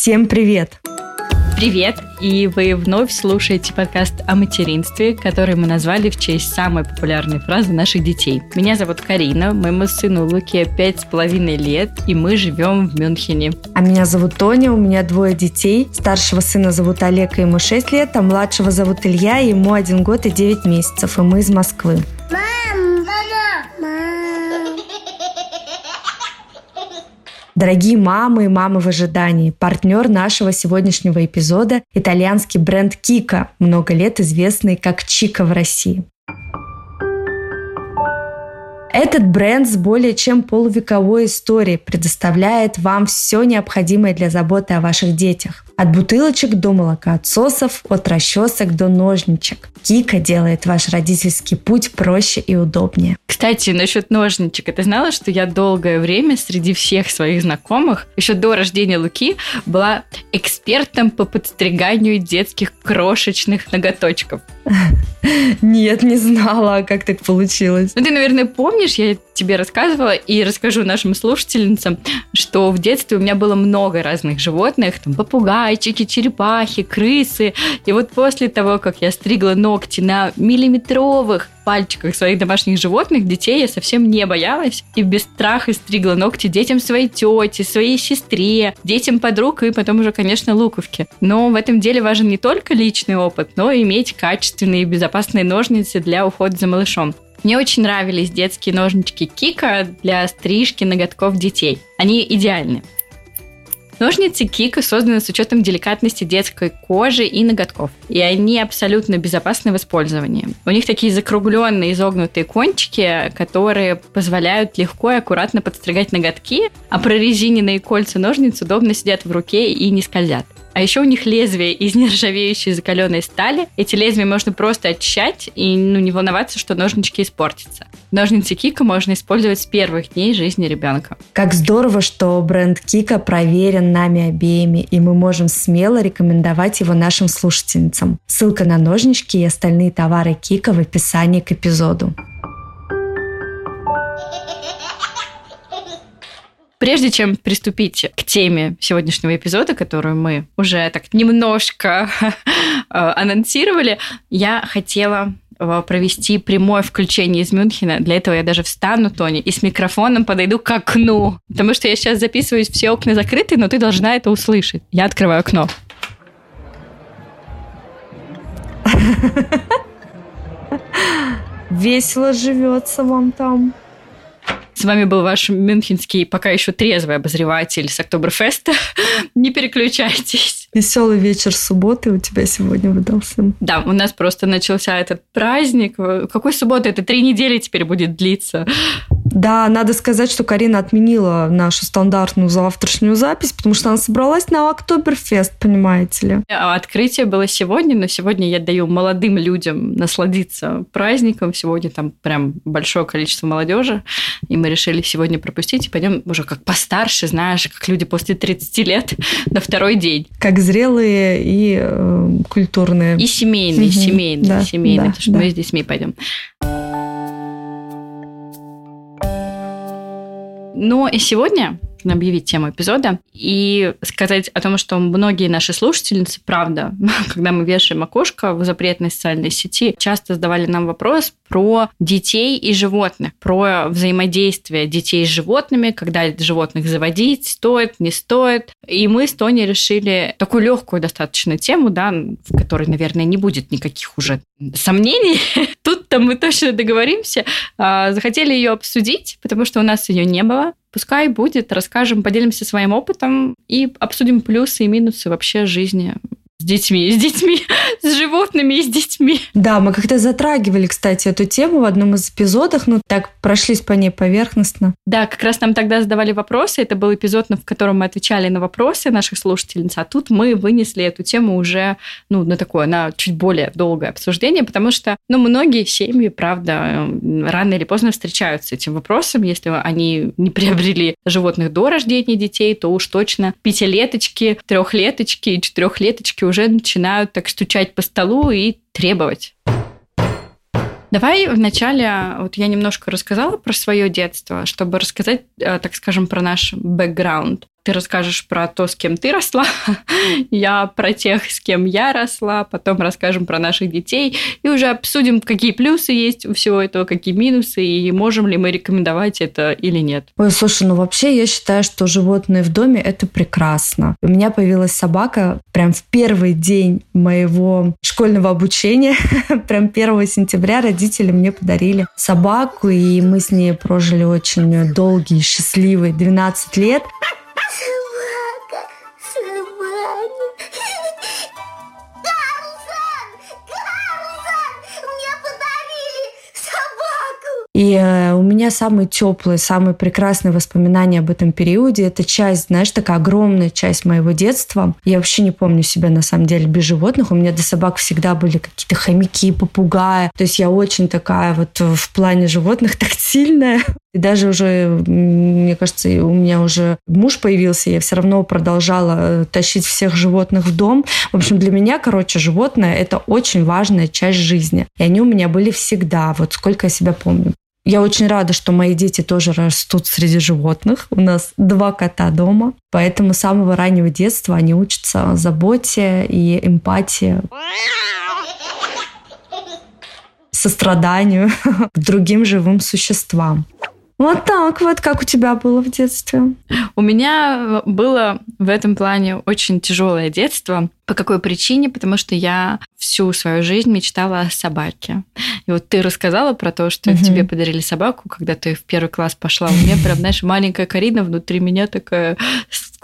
Всем привет! Привет! И вы вновь слушаете подкаст о материнстве, который мы назвали в честь самой популярной фразы наших детей. Меня зовут Карина, моему сыну Луке пять с половиной лет, и мы живем в Мюнхене. А меня зовут Тоня, у меня двое детей. Старшего сына зовут Олег, и ему 6 лет, а младшего зовут Илья, и ему 1 год и 9 месяцев, и мы из Москвы. Дорогие мамы и мамы в ожидании, партнер нашего сегодняшнего эпизода – итальянский бренд Кика, много лет известный как Чика в России. Этот бренд с более чем полувековой историей предоставляет вам все необходимое для заботы о ваших детях. От бутылочек до молокоотсосов, от расчесок до ножничек. Кика делает ваш родительский путь проще и удобнее. Кстати, насчет ножничек. Ты знала, что я долгое время среди всех своих знакомых, еще до рождения Луки, была экспертом по подстриганию детских крошечных ноготочков? Нет, не знала, как так получилось. Ну, ты, наверное, помнишь, я тебе рассказывала и расскажу нашим слушательницам, что в детстве у меня было много разных животных, там попугайчики, черепахи, крысы. И вот после того, как я стригла ногти на миллиметровых пальчиках своих домашних животных, детей я совсем не боялась и без страха стригла ногти детям своей тети, своей сестре, детям подруг и потом уже, конечно, луковки. Но в этом деле важен не только личный опыт, но и иметь качественные и безопасные ножницы для ухода за малышом. Мне очень нравились детские ножнички Кика для стрижки ноготков детей. Они идеальны. Ножницы Кика созданы с учетом деликатности детской кожи и ноготков. И они абсолютно безопасны в использовании. У них такие закругленные изогнутые кончики, которые позволяют легко и аккуратно подстригать ноготки, а прорезиненные кольца ножниц удобно сидят в руке и не скользят. А еще у них лезвие из нержавеющей закаленной стали. Эти лезвия можно просто очищать и ну, не волноваться, что ножнички испортятся. Ножницы Кика можно использовать с первых дней жизни ребенка. Как здорово, что бренд Кика проверен нами обеими, и мы можем смело рекомендовать его нашим слушательницам. Ссылка на ножнички и остальные товары Кика в описании к эпизоду. Прежде чем приступить к теме сегодняшнего эпизода, которую мы уже так немножко анонсировали, я хотела э, провести прямое включение из Мюнхена. Для этого я даже встану, Тони, и с микрофоном подойду к окну. Потому что я сейчас записываюсь, все окна закрыты, но ты должна это услышать. Я открываю окно. Весело живется вам там. С вами был ваш мюнхенский пока еще трезвый обозреватель с Октоберфеста. Не переключайтесь. Веселый вечер субботы у тебя сегодня выдался. Да, у нас просто начался этот праздник. Какой суббота? Это три недели теперь будет длиться. Да, надо сказать, что Карина отменила нашу стандартную завтрашнюю запись, потому что она собралась на Октоберфест, понимаете ли. А открытие было сегодня, но сегодня я даю молодым людям насладиться праздником. Сегодня там прям большое количество молодежи, и мы решили сегодня пропустить и пойдем уже как постарше, знаешь, как люди после 30 лет на второй день. Как зрелые и э, культурные. И семейные, угу. семейные, да, семейные, да, потому что да. мы с детьми пойдем. Но и сегодня объявить тему эпизода и сказать о том, что многие наши слушательницы, правда, когда мы вешаем окошко в запретной социальной сети, часто задавали нам вопрос про детей и животных, про взаимодействие детей с животными, когда животных заводить, стоит, не стоит. И мы с Тони решили такую легкую достаточно тему, да, в которой, наверное, не будет никаких уже сомнений. Тут-то мы точно договоримся. А, захотели ее обсудить, потому что у нас ее не было. Пускай будет, расскажем, поделимся своим опытом и обсудим плюсы и минусы вообще жизни с детьми, с детьми, с животными и с детьми. Да, мы как-то затрагивали, кстати, эту тему в одном из эпизодов, ну так прошлись по ней поверхностно. Да, как раз нам тогда задавали вопросы, это был эпизод, в котором мы отвечали на вопросы наших слушательниц, а тут мы вынесли эту тему уже, ну, на такое, на чуть более долгое обсуждение, потому что, ну, многие семьи, правда, рано или поздно встречаются с этим вопросом, если они не приобрели животных до рождения детей, то уж точно пятилеточки, трехлеточки и четырехлеточки уже начинают так стучать по столу и требовать. Давай вначале, вот я немножко рассказала про свое детство, чтобы рассказать, э, так скажем, про наш бэкграунд. Ты расскажешь про то, с кем ты росла, я про тех, с кем я росла, потом расскажем про наших детей и уже обсудим, какие плюсы есть у всего этого, какие минусы, и можем ли мы рекомендовать это или нет. Ой, слушай, ну вообще я считаю, что животные в доме – это прекрасно. У меня появилась собака прям в первый день моего школьного обучения, прям 1 сентября родители мне подарили собаку, и мы с ней прожили очень долгий, счастливый 12 лет. И э, у меня самые теплые, самые прекрасные воспоминания об этом периоде. Это часть, знаешь, такая огромная часть моего детства. Я вообще не помню себя, на самом деле, без животных. У меня до собак всегда были какие-то хомяки, попугаи. То есть я очень такая вот в плане животных тактильная. И даже уже, мне кажется, у меня уже муж появился, я все равно продолжала э, тащить всех животных в дом. В общем, для меня, короче, животное – это очень важная часть жизни. И они у меня были всегда, вот сколько я себя помню. Я очень рада, что мои дети тоже растут среди животных. У нас два кота дома, поэтому с самого раннего детства они учатся заботе и эмпатии состраданию к другим живым существам. Вот так вот, как у тебя было в детстве? У меня было в этом плане очень тяжелое детство. По какой причине? Потому что я всю свою жизнь мечтала о собаке. И вот ты рассказала про то, что угу. тебе подарили собаку, когда ты в первый класс пошла. У меня прям, знаешь, маленькая Карина внутри меня такая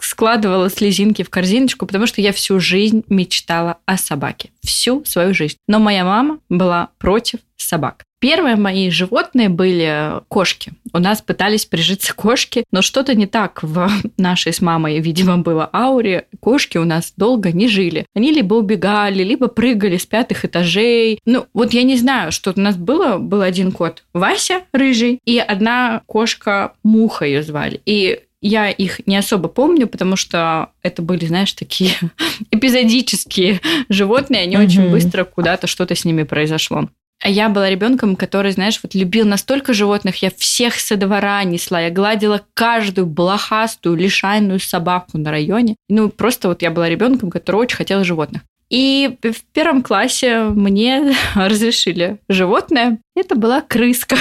складывала слезинки в корзиночку, потому что я всю жизнь мечтала о собаке. Всю свою жизнь. Но моя мама была против собак. Первые мои животные были кошки. У нас пытались прижиться кошки, но что-то не так в нашей с мамой, видимо, было ауре. Кошки у нас долго не жили. Они либо убегали, либо прыгали с пятых этажей. Ну, вот я не знаю, что у нас было. Был один кот Вася, рыжий, и одна кошка Муха ее звали. И я их не особо помню, потому что это были, знаешь, такие эпизодические животные, они mm-hmm. очень быстро куда-то что-то с ними произошло. А я была ребенком, который, знаешь, вот любил настолько животных, я всех со двора несла, я гладила каждую блохастую, лишайную собаку на районе. Ну, просто вот я была ребенком, который очень хотел животных. И в первом классе мне разрешили животное. Это была крыска.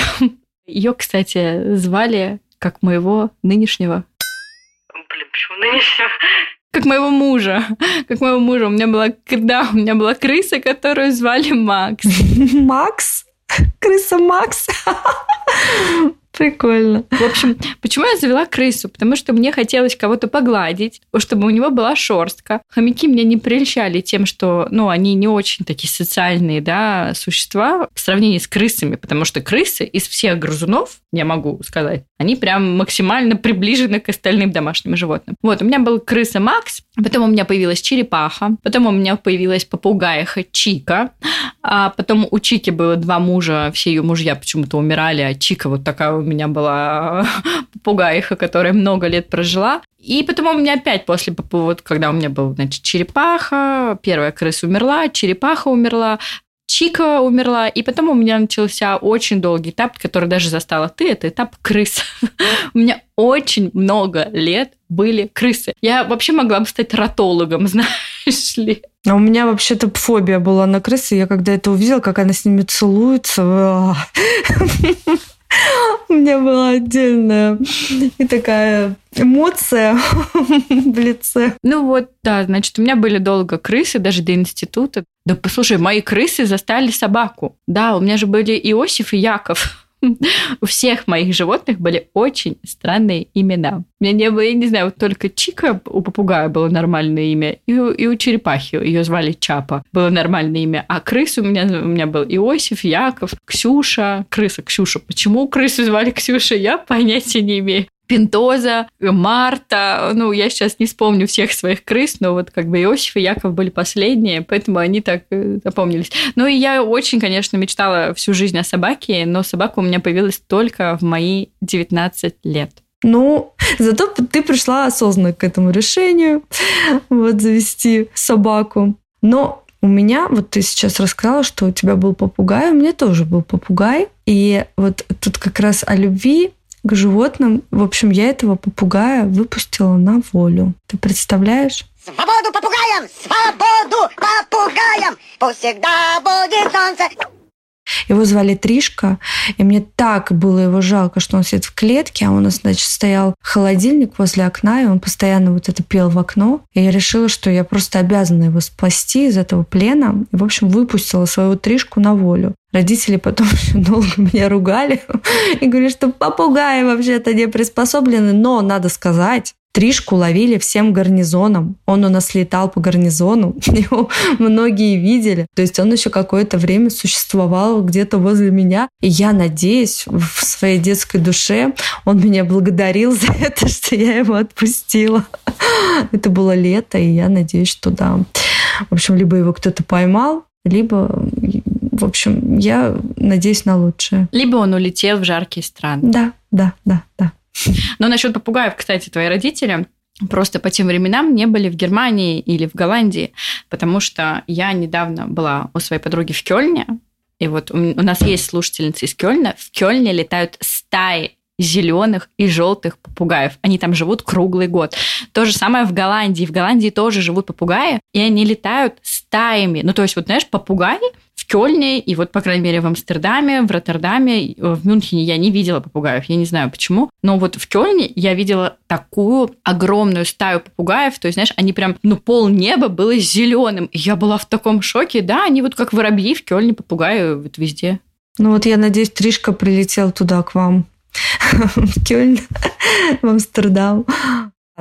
Ее, кстати, звали как моего нынешнего... Блин, почему нынешнего? Как моего мужа. Как моего мужа. У меня была, да, у меня была крыса, которую звали Макс. Макс? Крыса Макс? Прикольно. В общем, почему я завела крысу? Потому что мне хотелось кого-то погладить, чтобы у него была шерстка. Хомяки меня не прельщали тем, что, ну, они не очень такие социальные, да, существа в сравнении с крысами, потому что крысы из всех грызунов, я могу сказать, они прям максимально приближены к остальным домашним животным. Вот, у меня был крыса Макс, потом у меня появилась черепаха, потом у меня появилась попугаиха Чика, а потом у Чики было два мужа, все ее мужья почему-то умирали, а Чика вот такая у меня была попугаиха, которая много лет прожила. И потом у меня опять после, вот когда у меня был, значит, черепаха, первая крыса умерла, черепаха умерла, Чика умерла, и потом у меня начался очень долгий этап, который даже застала ты, это этап крыс. у меня очень много лет были крысы. Я вообще могла бы стать ротологом, знаешь ли. А у меня вообще-то фобия была на крысы. Я когда это увидела, как она с ними целуется, у меня была отдельная и такая эмоция в лице. Ну вот, да, значит, у меня были долго крысы, даже до института. Да послушай, мои крысы застали собаку. Да, у меня же были Иосиф и Яков. У всех моих животных были очень странные имена. У меня не было, я не знаю, вот только Чика у попугая было нормальное имя, и у, и у черепахи ее звали Чапа, было нормальное имя. А крыс у меня, у меня был Иосиф, Яков, Ксюша, крыса Ксюша. Почему крысу звали Ксюша, я понятия не имею. Пинтоза, Марта. Ну, я сейчас не вспомню всех своих крыс, но вот как бы Иосиф и Яков были последние, поэтому они так э, запомнились. Ну, и я очень, конечно, мечтала всю жизнь о собаке, но собака у меня появилась только в мои 19 лет. Ну, зато ты пришла осознанно к этому решению, вот, завести собаку. Но у меня, вот ты сейчас рассказала, что у тебя был попугай, у меня тоже был попугай. И вот тут как раз о любви к животным. В общем, я этого попугая выпустила на волю. Ты представляешь? Свободу попугаям! Свободу попугаям! Пусть всегда будет солнце! Его звали Тришка, и мне так было его жалко, что он сидит в клетке, а у нас, значит, стоял холодильник возле окна, и он постоянно вот это пел в окно. И я решила, что я просто обязана его спасти из этого плена. И, в общем, выпустила свою Тришку на волю. Родители потом долго меня ругали и говорили, что попугаи вообще-то не приспособлены. Но надо сказать, Тришку ловили всем гарнизоном. Он у нас летал по гарнизону. Его многие видели. То есть он еще какое-то время существовал где-то возле меня. И я надеюсь, в своей детской душе он меня благодарил за это, что я его отпустила. Это было лето, и я надеюсь, что да. В общем, либо его кто-то поймал, либо, в общем, я надеюсь на лучшее. Либо он улетел в жаркие страны. Да, да, да, да. Но насчет попугаев, кстати, твои родители просто по тем временам не были в Германии или в Голландии, потому что я недавно была у своей подруги в Кёльне, и вот у нас есть слушательницы из Кёльна. В Кёльне летают стаи зеленых и желтых попугаев. Они там живут круглый год. То же самое в Голландии. В Голландии тоже живут попугаи, и они летают стаями. Ну, то есть, вот знаешь, попугаи в Кёльне, и вот, по крайней мере, в Амстердаме, в Роттердаме, в Мюнхене я не видела попугаев, я не знаю почему, но вот в Кёльне я видела такую огромную стаю попугаев, то есть, знаешь, они прям, ну, пол неба было зеленым. Я была в таком шоке, да, они вот как воробьи в Кёльне, попугаи вот везде. Ну вот я надеюсь, Тришка прилетел туда к вам в Кёльн, в Амстердам.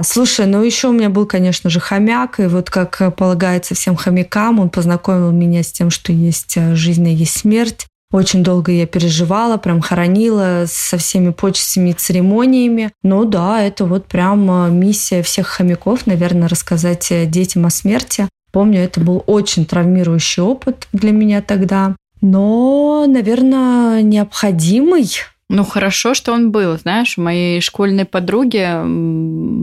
Слушай, ну еще у меня был, конечно же, хомяк, и вот как полагается всем хомякам, он познакомил меня с тем, что есть э, жизнь и есть смерть. Очень долго я переживала, прям хоронила со всеми почестями и церемониями. Ну да, это вот прям э, миссия всех хомяков, наверное, рассказать э, детям о смерти. Помню, это был очень травмирующий опыт для меня тогда, но, наверное, необходимый ну, хорошо, что он был. Знаешь, у моей школьной подруги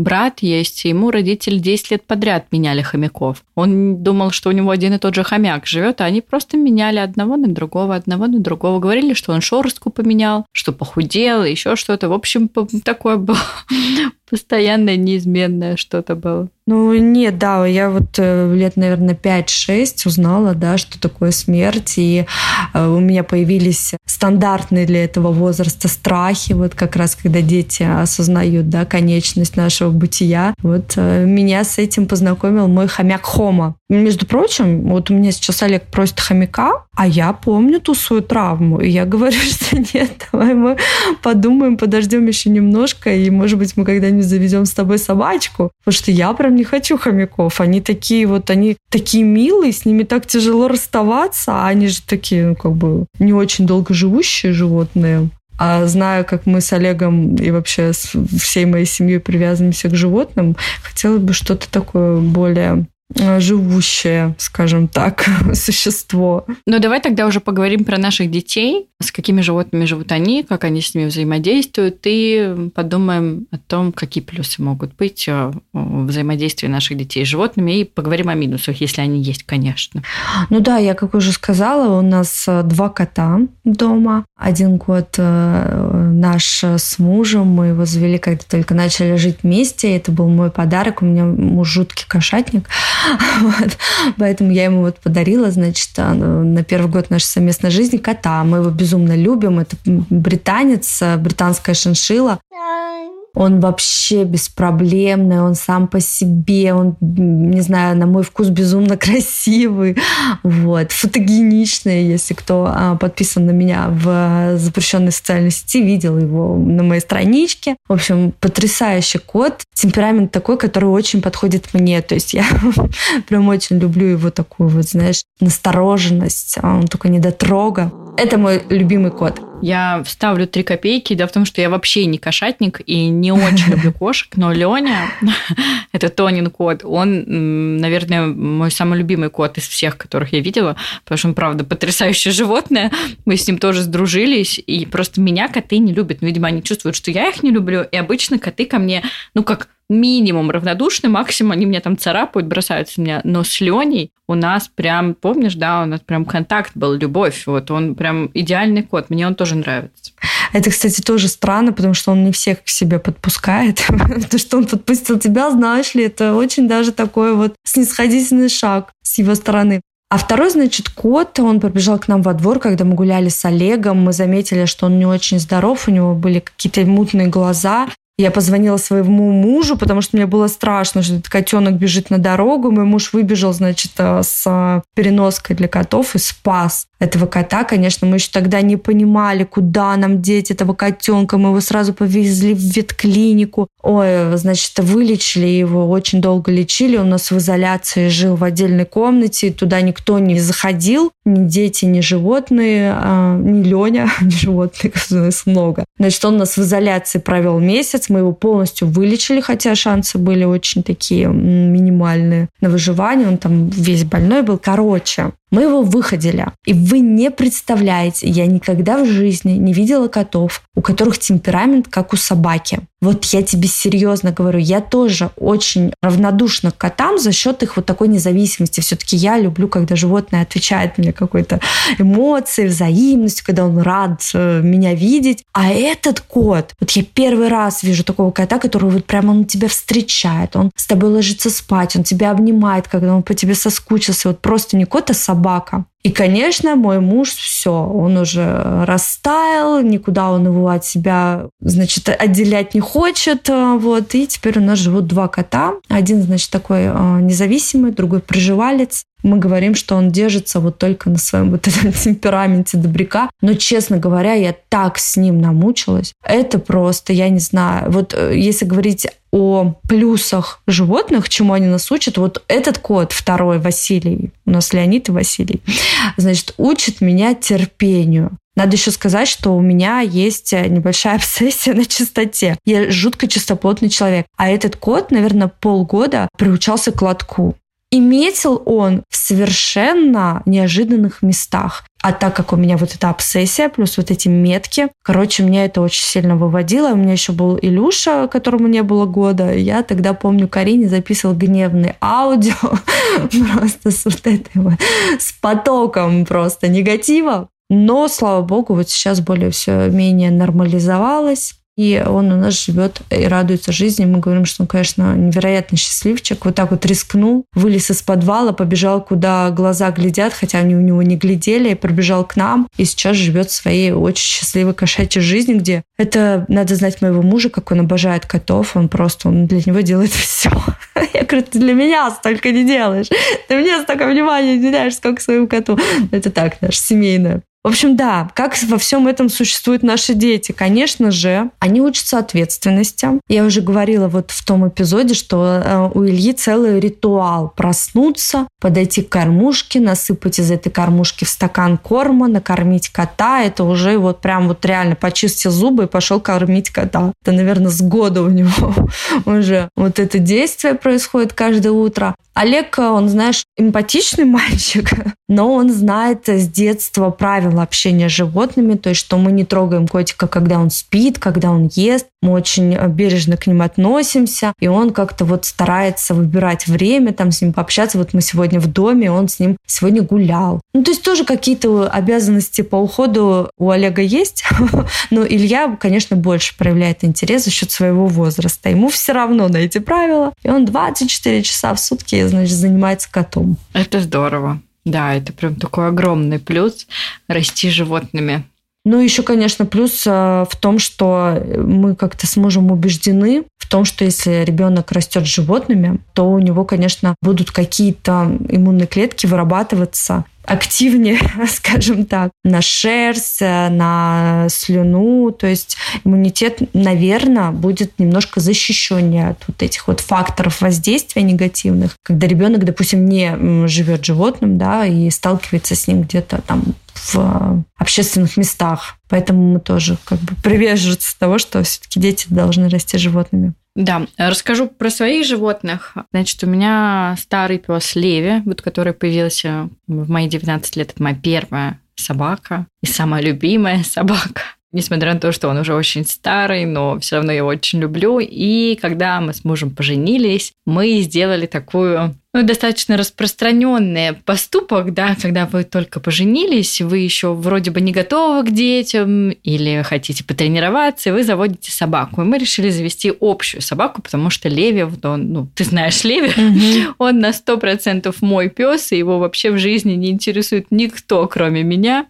брат есть, ему родители 10 лет подряд меняли хомяков. Он думал, что у него один и тот же хомяк живет, а они просто меняли одного на другого, одного на другого. Говорили, что он шорстку поменял, что похудел, еще что-то. В общем, такое было постоянное, неизменное что-то было. Ну, нет, да, я вот э, лет, наверное, 5-6 узнала, да, что такое смерть, и э, у меня появились стандартные для этого возраста страхи, вот как раз когда дети осознают, да, конечность нашего бытия. Вот э, меня с этим познакомил мой хомяк Хома. Между прочим, вот у меня сейчас Олег просит хомяка, а я помню ту свою травму, и я говорю, что нет, давай мы подумаем, подождем еще немножко, и, может быть, мы когда-нибудь заведем с тобой собачку, потому что я прям не хочу хомяков. Они такие вот, они такие милые, с ними так тяжело расставаться, а они же такие, ну, как бы, не очень долго живущие животные. А зная, как мы с Олегом и вообще с всей моей семьей привязываемся к животным, хотелось бы что-то такое более живущее, скажем так, существо. Ну, давай тогда уже поговорим про наших детей, с какими животными живут они, как они с ними взаимодействуют, и подумаем о том, какие плюсы могут быть э, в взаимодействии наших детей с животными, и поговорим о минусах, если они есть, конечно. Ну да, я, как уже сказала, у нас э, два кота дома. Один год наш с мужем, мы его завели, когда только начали жить вместе, это был мой подарок, у меня муж жуткий кошатник, Вот. Поэтому я ему вот подарила, значит, на первый год нашей совместной жизни кота. Мы его безумно любим. Это британец, британская шиншила. Он вообще беспроблемный, он сам по себе, он, не знаю, на мой вкус безумно красивый, вот, фотогеничный, если кто а, подписан на меня в запрещенной социальной сети, видел его на моей страничке. В общем, потрясающий кот, темперамент такой, который очень подходит мне, то есть я прям очень люблю его такую вот, знаешь, настороженность, а он такой недотрога. Это мой любимый кот. Я вставлю три копейки. Дело в том, что я вообще не кошатник и не очень люблю кошек, но Леня, это Тонин кот, он, наверное, мой самый любимый кот из всех, которых я видела, потому что он, правда, потрясающее животное. Мы с ним тоже сдружились, и просто меня коты не любят. Ну, видимо, они чувствуют, что я их не люблю, и обычно коты ко мне, ну, как минимум равнодушны, максимум они меня там царапают, бросаются меня. Но с Леней у нас прям, помнишь, да, у нас прям контакт был, любовь. Вот он прям идеальный кот. Мне он тоже нравится. Это, кстати, тоже странно, потому что он не всех к себе подпускает. То, что он подпустил тебя, знаешь ли, это очень даже такой вот снисходительный шаг с его стороны. А второй, значит, кот, он побежал к нам во двор, когда мы гуляли с Олегом. Мы заметили, что он не очень здоров, у него были какие-то мутные глаза. Я позвонила своему мужу, потому что мне было страшно, что этот котенок бежит на дорогу. Мой муж выбежал, значит, э, с э, переноской для котов и спас этого кота. Конечно, мы еще тогда не понимали, куда нам деть этого котенка. Мы его сразу повезли в ветклинику. Ой, значит, вылечили его, очень долго лечили. Он у нас в изоляции жил в отдельной комнате. Туда никто не заходил. Ни дети, ни животные, а, ни Леня, ни животных, нас много. Значит, он нас в изоляции провел месяц. Мы его полностью вылечили, хотя шансы были очень такие минимальные на выживание. Он там весь больной был. Короче, мы его выходили. И вы не представляете, я никогда в жизни не видела котов, у которых темперамент как у собаки. Вот я тебе серьезно говорю, я тоже очень равнодушна к котам за счет их вот такой независимости. Все-таки я люблю, когда животное отвечает мне какой-то эмоцией, взаимностью, когда он рад э, меня видеть. А этот кот, вот я первый раз вижу такого кота, который вот прямо он тебя встречает, он с тобой ложится спать, он тебя обнимает, когда он по тебе соскучился. Вот просто не кот, а собака собака. И, конечно, мой муж все, он уже растаял, никуда он его от себя, значит, отделять не хочет, э, вот. И теперь у нас живут два кота. Один, значит, такой э, независимый, другой приживалец. Мы говорим, что он держится вот только на своем вот этом темпераменте добряка. Но, честно говоря, я так с ним намучилась. Это просто, я не знаю. Вот э, если говорить о плюсах животных, чему они нас учат. Вот этот кот, второй, Василий, у нас Леонид и Василий, значит, учит меня терпению. Надо еще сказать, что у меня есть небольшая обсессия на чистоте. Я жутко чистоплотный человек. А этот кот, наверное, полгода приучался к лотку. И метил он в совершенно неожиданных местах. А так как у меня вот эта обсессия, плюс вот эти метки, короче, меня это очень сильно выводило. У меня еще был Илюша, которому не было года. Я тогда, помню, Карине записывал гневный аудио просто с вот этой вот, с потоком просто негатива. Но, слава богу, вот сейчас более все менее нормализовалось и он у нас живет и радуется жизни. Мы говорим, что он, конечно, невероятно счастливчик. Вот так вот рискнул, вылез из подвала, побежал, куда глаза глядят, хотя они у него не глядели, и пробежал к нам, и сейчас живет своей очень счастливой кошачьей жизнью, где это надо знать моего мужа, как он обожает котов, он просто, он для него делает все. Я говорю, ты для меня столько не делаешь, ты мне столько внимания уделяешь, сколько своему коту. Это так, наше семейное. В общем, да, как во всем этом существуют наши дети? Конечно же, они учатся ответственности. Я уже говорила вот в том эпизоде, что э, у Ильи целый ритуал проснуться, подойти к кормушке, насыпать из этой кормушки в стакан корма, накормить кота. Это уже вот прям вот реально почистил зубы и пошел кормить кота. Это, наверное, с года у него уже вот это действие происходит каждое утро. Олег, он, знаешь, эмпатичный мальчик, но он знает с детства правила общения с животными, то есть, что мы не трогаем котика, когда он спит, когда он ест, мы очень бережно к ним относимся, и он как-то вот старается выбирать время, там с ним пообщаться. Вот мы сегодня в доме, он с ним сегодня гулял. Ну, то есть тоже какие-то обязанности по уходу у Олега есть, но Илья, конечно, больше проявляет интерес за счет своего возраста. Ему все равно на эти правила, и он 24 часа в сутки значит, занимается котом. Это здорово. Да, это прям такой огромный плюс расти животными. Ну, еще, конечно, плюс э, в том, что мы как-то с мужем убеждены в том, что если ребенок растет с животными, то у него, конечно, будут какие-то иммунные клетки вырабатываться активнее, скажем так, на шерсть, на слюну. То есть иммунитет, наверное, будет немножко защищеннее от вот этих вот факторов воздействия негативных, когда ребенок, допустим, не живет животным, да, и сталкивается с ним где-то там в общественных местах. Поэтому мы тоже как бы приверженцы того, что все-таки дети должны расти животными. Да, расскажу про своих животных. Значит, у меня старый пес Леви, вот который появился в мои 19 лет. Это моя первая собака и самая любимая собака. Несмотря на то, что он уже очень старый, но все равно я его очень люблю. И когда мы с мужем поженились, мы сделали такую ну, достаточно распространенный поступок, да, когда вы только поженились, вы еще вроде бы не готовы к детям или хотите потренироваться, и вы заводите собаку. И мы решили завести общую собаку, потому что Леви, он, ну, ты знаешь Леви, mm-hmm. он на сто процентов мой пес, и его вообще в жизни не интересует никто, кроме меня.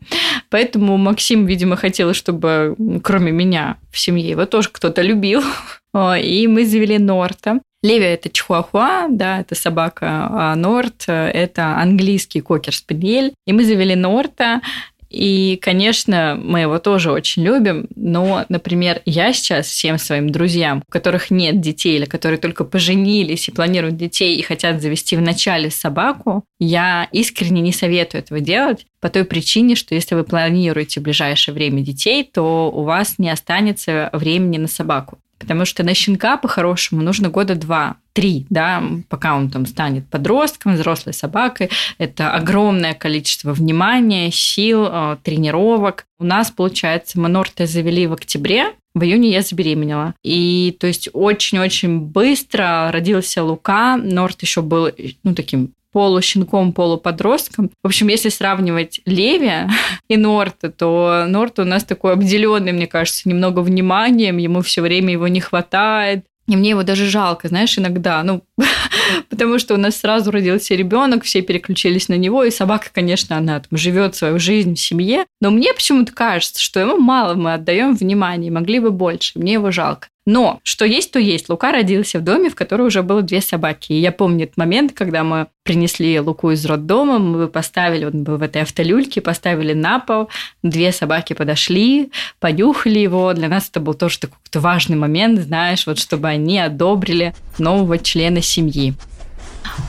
Поэтому Максим, видимо, хотел, чтобы кроме меня в семье его тоже кто-то любил. И мы завели Норта. Леви – это чихуахуа, да, это собака, а Норт – это английский кокер-спаниель. И мы завели Норта, и, конечно, мы его тоже очень любим, но, например, я сейчас всем своим друзьям, у которых нет детей или которые только поженились и планируют детей и хотят завести в начале собаку, я искренне не советую этого делать по той причине, что если вы планируете в ближайшее время детей, то у вас не останется времени на собаку. Потому что на щенка по-хорошему нужно года два, три, да, пока он там станет подростком, взрослой собакой. Это огромное количество внимания, сил, э, тренировок. У нас, получается, мы Норта завели в октябре, в июне я забеременела. И то есть очень-очень быстро родился Лука. Норт еще был ну, таким полущенком, полуподростком. В общем, если сравнивать Леви и Норта, то Норт у нас такой обделенный, мне кажется, немного вниманием, ему все время его не хватает. И мне его даже жалко, знаешь, иногда, ну, потому что у нас сразу родился ребенок, все переключились на него, и собака, конечно, она там живет свою жизнь в семье, но мне почему-то кажется, что ему мало мы отдаем внимания, могли бы больше, мне его жалко. Но что есть, то есть. Лука родился в доме, в котором уже было две собаки. И я помню этот момент, когда мы принесли Луку из роддома, мы поставили, он был в этой автолюльке, поставили на пол, две собаки подошли, понюхали его. Для нас это был тоже такой важный момент, знаешь, вот чтобы они одобрили нового члена семьи.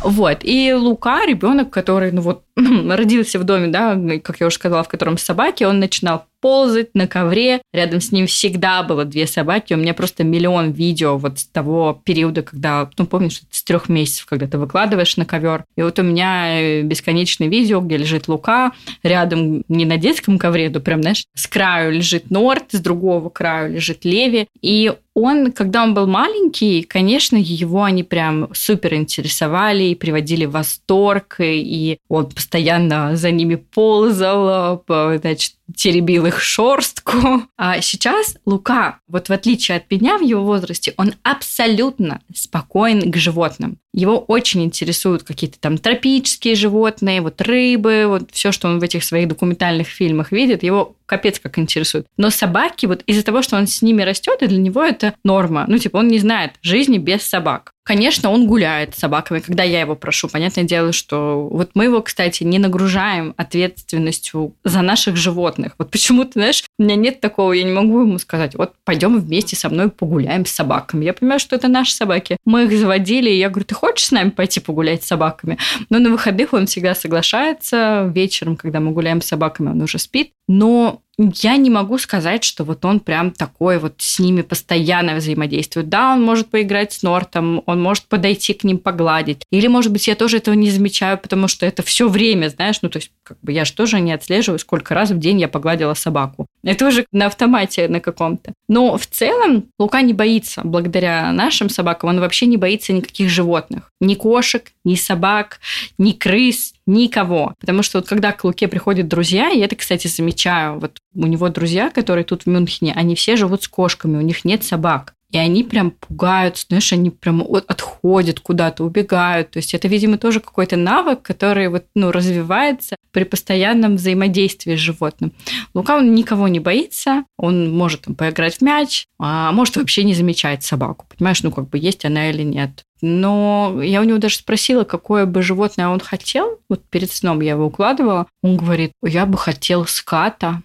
Вот. И Лука, ребенок, который, ну вот, родился в доме, да, как я уже сказала, в котором собаки, он начинал ползать на ковре. Рядом с ним всегда было две собаки. У меня просто миллион видео вот с того периода, когда, ну, помнишь, с трех месяцев, когда ты выкладываешь на ковер. И вот у меня э, бесконечное видео, где лежит Лука, рядом не на детском ковре, то прям, знаешь, с краю лежит Норт, с другого краю лежит Леви. И он, когда он был маленький, конечно, его они прям супер интересовали и приводили в восторг, и он постоянно за ними ползал, значит, теребил их шорстку. А сейчас Лука, вот в отличие от меня в его возрасте, он абсолютно спокоен к животным. Его очень интересуют какие-то там тропические животные, вот рыбы, вот все, что он в этих своих документальных фильмах видит, его капец как интересует. Но собаки, вот из-за того, что он с ними растет, и для него это норма. Ну, типа, он не знает жизни без собак. Конечно, он гуляет с собаками, когда я его прошу. Понятное дело, что вот мы его, кстати, не нагружаем ответственностью за наших животных. Вот почему-то, знаешь, у меня нет такого, я не могу ему сказать, вот пойдем вместе со мной погуляем с собаками. Я понимаю, что это наши собаки. Мы их заводили, и я говорю, ты хочешь с нами пойти погулять с собаками? Но на выходных он всегда соглашается. Вечером, когда мы гуляем с собаками, он уже спит. Но я не могу сказать, что вот он прям такой вот с ними постоянно взаимодействует. Да, он может поиграть с Нортом, он может подойти к ним погладить. Или, может быть, я тоже этого не замечаю, потому что это все время, знаешь, ну, то есть, как бы я же тоже не отслеживаю, сколько раз в день я погладила собаку. Это уже на автомате на каком-то. Но в целом Лука не боится, благодаря нашим собакам, он вообще не боится никаких животных. Ни кошек, ни собак, ни крыс, никого. Потому что вот когда к Луке приходят друзья, и это, кстати, замечаю, вот у него друзья, которые тут в Мюнхене, они все живут с кошками, у них нет собак. И они прям пугаются, знаешь, они прям отходят куда-то, убегают. То есть это, видимо, тоже какой-то навык, который вот, ну, развивается при постоянном взаимодействии с животным. Лука, он никого не боится, он может там, поиграть в мяч, а может вообще не замечать собаку. Понимаешь, ну, как бы есть она или нет. Но я у него даже спросила, какое бы животное он хотел. Вот перед сном я его укладывала. Он говорит, я бы хотел ската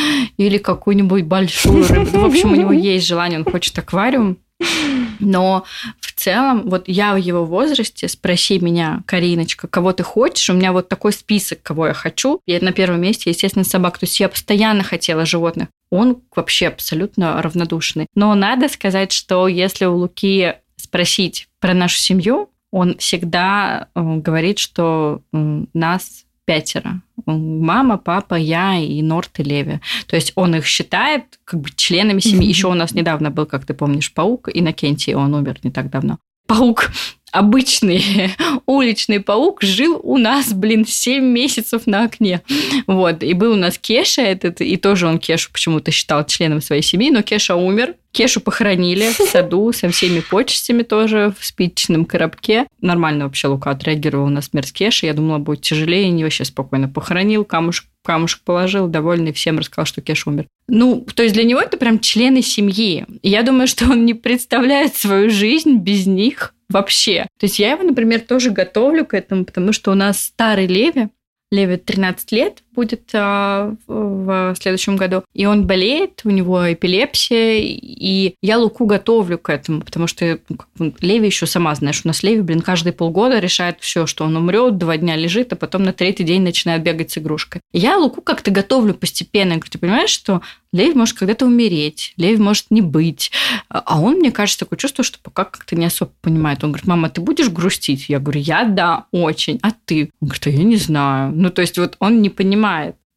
или какую-нибудь большую рыбу. Ну, в общем, у него есть желание, он хочет аквариум. Но в целом, вот я в его возрасте, спроси меня, Кариночка, кого ты хочешь, у меня вот такой список, кого я хочу. И на первом месте, естественно, собак. То есть я постоянно хотела животных. Он вообще абсолютно равнодушный. Но надо сказать, что если у Луки спросить про нашу семью, он всегда э, говорит, что нас пятеро. Мама, папа, я и Норт и Леви. То есть он их считает как бы членами семьи. Еще у нас недавно был, как ты помнишь, паук Иннокентий, он умер не так давно. Паук обычный уличный паук жил у нас, блин, 7 месяцев на окне. Вот. И был у нас Кеша этот, и тоже он Кешу почему-то считал членом своей семьи, но Кеша умер. Кешу похоронили в саду со всеми почестями тоже в спичечном коробке. Нормально вообще Лука отреагировал на смерть Кеши. Я думала, будет тяжелее, не вообще спокойно похоронил, камушек камушек положил, довольный всем рассказал, что Кеш умер. Ну, то есть для него это прям члены семьи. Я думаю, что он не представляет свою жизнь без них вообще. То есть я его, например, тоже готовлю к этому, потому что у нас старый Леви, Леви 13 лет будет а, в следующем году. И он болеет, у него эпилепсия, и я Луку готовлю к этому, потому что ну, Леви еще сама, знаешь, у нас Леви, блин, каждые полгода решает все, что он умрет, два дня лежит, а потом на третий день начинает бегать с игрушкой. Я Луку как-то готовлю постепенно. Я говорю, ты понимаешь, что Леви может когда-то умереть, Леви может не быть. А он, мне кажется, такое чувство, что пока как-то не особо понимает. Он говорит, мама, ты будешь грустить? Я говорю, я да, очень. А ты? Он говорит, а я не знаю. Ну, то есть вот он не понимает.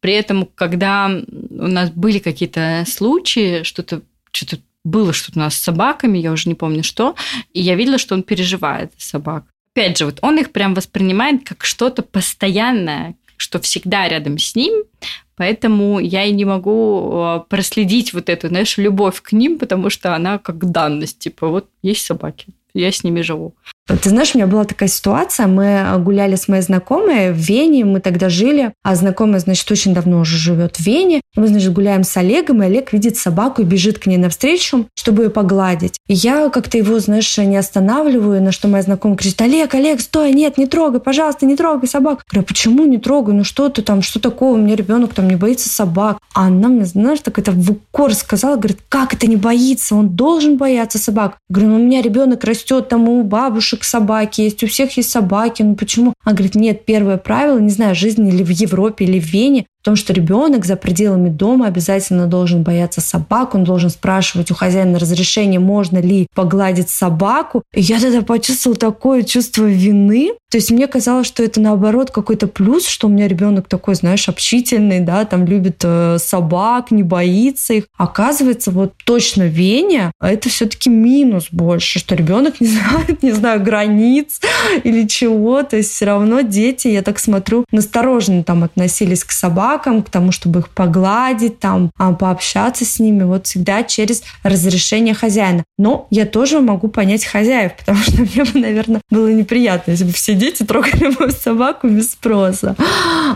При этом, когда у нас были какие-то случаи, что-то что было что-то у нас с собаками, я уже не помню что, и я видела, что он переживает собак. Опять же, вот он их прям воспринимает как что-то постоянное, что всегда рядом с ним, Поэтому я и не могу э, проследить вот эту, знаешь, любовь к ним, потому что она как данность. Типа, вот есть собаки, я с ними живу. Ты знаешь, у меня была такая ситуация, мы гуляли с моей знакомой в Вене, мы тогда жили, а знакомая, значит, очень давно уже живет в Вене. Мы, значит, гуляем с Олегом, и Олег видит собаку и бежит к ней навстречу, чтобы ее погладить. И я как-то его, знаешь, не останавливаю, на что моя знакомая говорит, Олег, Олег, стой, нет, не трогай, пожалуйста, не трогай собак. Я говорю, почему не трогай, ну что ты там, что такого, у меня ребенок там не боится собак. А она мне, знаешь, так это в укор сказала, говорит, как это не боится, он должен бояться собак. Я говорю, ну у меня ребенок растет там у бабушек, к собаке есть, у всех есть собаки, ну почему? Она говорит, нет, первое правило, не знаю, жизни или в Европе, или в Вене, в том, что ребенок за пределами дома обязательно должен бояться собак, он должен спрашивать у хозяина разрешение, можно ли погладить собаку. И я тогда почувствовала такое чувство вины. То есть мне казалось, что это наоборот какой-то плюс, что у меня ребенок такой, знаешь, общительный, да, там любит э, собак, не боится их. Оказывается, вот точно Вене это все-таки минус больше, что ребенок не знает, не знаю, границ или чего. То есть все равно дети, я так смотрю, настороженно там относились к собакам собакам, к тому, чтобы их погладить, там, а, пообщаться с ними, вот всегда через разрешение хозяина. Но я тоже могу понять хозяев, потому что мне бы, наверное, было неприятно, если бы все дети трогали мою собаку без спроса.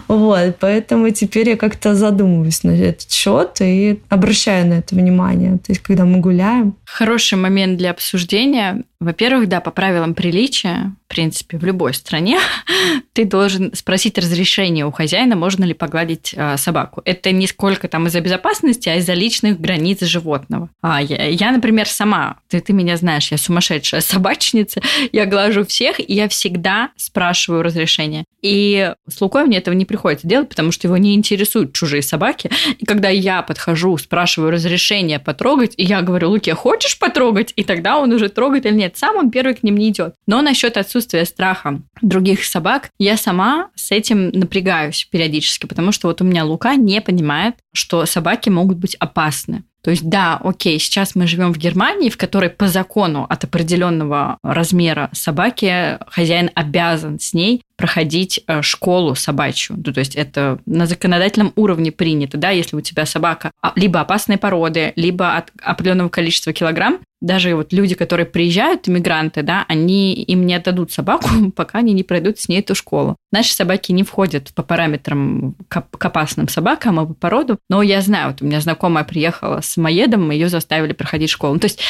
Вот, поэтому теперь я как-то задумываюсь на этот счет и обращаю на это внимание. То есть, когда мы гуляем. Хороший момент для обсуждения. Во-первых, да, по правилам приличия, в принципе, в любой стране, ты должен спросить разрешение у хозяина, можно ли погладить а, собаку. Это не сколько там из-за безопасности, а из-за личных границ животного. А я, я, например, сама, ты, ты меня знаешь, я сумасшедшая собачница, я глажу всех, и я всегда спрашиваю разрешение. И с Лукой мне этого не приходится делать, потому что его не интересуют чужие собаки. И когда я подхожу, спрашиваю разрешение потрогать, и я говорю, Луке, хочешь потрогать? И тогда он уже трогает или нет сам он первый к ним не идет. Но насчет отсутствия страха других собак, я сама с этим напрягаюсь периодически, потому что вот у меня Лука не понимает, что собаки могут быть опасны. То есть, да, окей, сейчас мы живем в Германии, в которой по закону от определенного размера собаки хозяин обязан с ней проходить э, школу собачью. Ну, то есть это на законодательном уровне принято, да, если у тебя собака а, либо опасной породы, либо от определенного количества килограмм, даже вот люди, которые приезжают, иммигранты, да, они им не отдадут собаку, пока они не пройдут с ней эту школу. Наши собаки не входят по параметрам к, опасным собакам, а по породу. Но я знаю, вот у меня знакомая приехала с моедом, мы ее заставили проходить школу. Ну, то есть